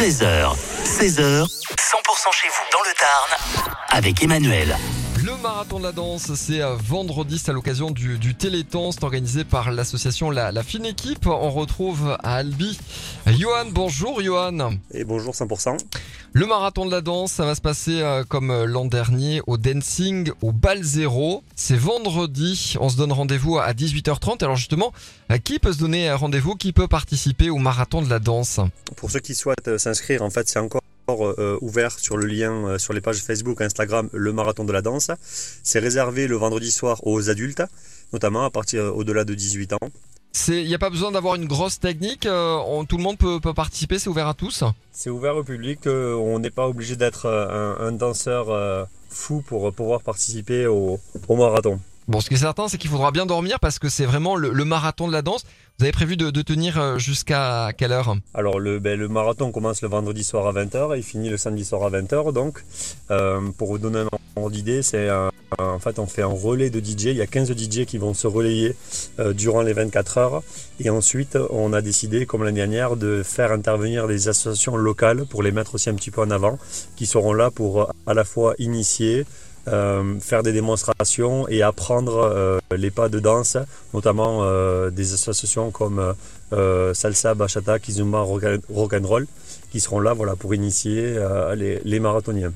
13h, 16h, 100% chez vous dans le Tarn avec Emmanuel. Le marathon de la danse, c'est vendredi, c'est à l'occasion du, du Téléthon, c'est organisé par l'association la, la Fine Équipe. On retrouve à Albi Johan. Bonjour Johan. Et bonjour 100%. Le marathon de la danse, ça va se passer euh, comme euh, l'an dernier au dancing au Bal Zéro. C'est vendredi, on se donne rendez-vous à 18h30. Alors justement, euh, qui peut se donner rendez-vous? Qui peut participer au marathon de la danse? Pour ceux qui souhaitent s'inscrire, en fait, c'est encore ouvert sur le lien sur les pages Facebook, Instagram, le marathon de la danse. C'est réservé le vendredi soir aux adultes, notamment à partir au-delà de 18 ans. Il n'y a pas besoin d'avoir une grosse technique, euh, on- tout le monde peut, peut participer, c'est ouvert à tous C'est ouvert au public, euh, on n'est pas obligé d'être euh, un, un danseur fou pour pouvoir participer au, au marathon. Bon, ce qui est certain, c'est qu'il faudra bien dormir parce que c'est vraiment le, le marathon de la danse. Vous avez prévu de, de tenir jusqu'à quelle heure? Alors le, ben, le marathon commence le vendredi soir à 20h et finit le samedi soir à 20h. Donc pour vous donner un ordre d'idée, c'est un- en fait on fait un relais de DJ. Il y a 15 DJ qui vont se relayer euh, durant les 24 heures. Et ensuite on a décidé, comme l'année dernière, de faire intervenir des associations locales pour les mettre aussi un petit peu en avant, qui seront là pour euh, à la fois initier, euh, faire des démonstrations et apprendre euh, les pas de danse, notamment euh, des associations comme euh, euh, salsa, bachata, kizumba, rock'n'roll, qui seront là pour initier euh, les marathoniens.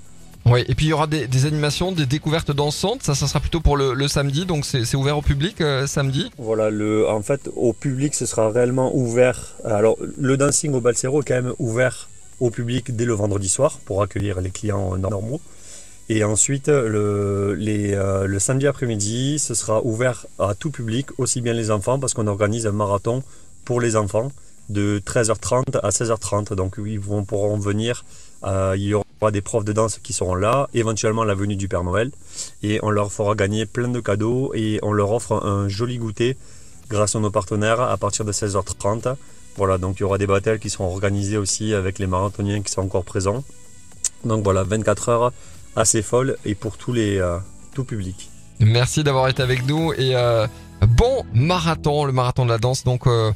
Oui, et puis il y aura des, animations, des découvertes dansantes. Ça, ça sera plutôt pour le, samedi, donc c'est c'est ouvert au public euh, samedi. Voilà, le, en fait, au public, ce sera réellement ouvert. Alors, le dancing au Balsero est quand même ouvert au public dès le vendredi soir pour accueillir les clients normaux. Et ensuite, le, les, euh, le samedi après-midi, ce sera ouvert à tout public, aussi bien les enfants, parce qu'on organise un marathon pour les enfants de 13h30 à 16h30. Donc, ils vont, pourront venir. Euh, il y aura des profs de danse qui seront là, éventuellement la venue du Père Noël. Et on leur fera gagner plein de cadeaux et on leur offre un joli goûter grâce à nos partenaires à partir de 16h30. Voilà, donc il y aura des battles qui seront organisés aussi avec les marathoniens qui sont encore présents. Donc voilà, 24 heures assez folles et pour tous les euh, tout public. Merci d'avoir été avec nous euh, bon marathon, le marathon de la danse, donc euh,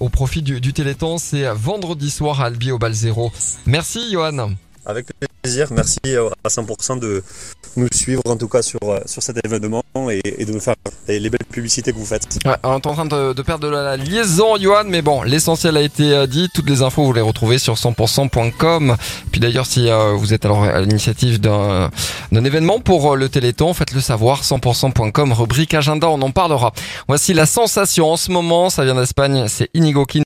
au profit du, Téléthon. C'est vendredi soir à Albi au Bal Zéro. Merci Johan. Merci euh, à 100% de nous suivre en tout cas sur, euh, cet événement et, de nous faire les les belles publicités que vous faites. On est en train de, perdre de la, liaison, Johan, mais bon, l'essentiel a été euh, dit. Toutes les infos, vous les retrouvez sur 100%.com. Puis d'ailleurs, si vous êtes alors à l'initiative d'un événement pour le Téléthon, faites-le savoir. 100%.com, rubrique agenda, on en parlera. Voici la sensation en ce moment. Ça vient d'Espagne, c'est Inigo Quintana.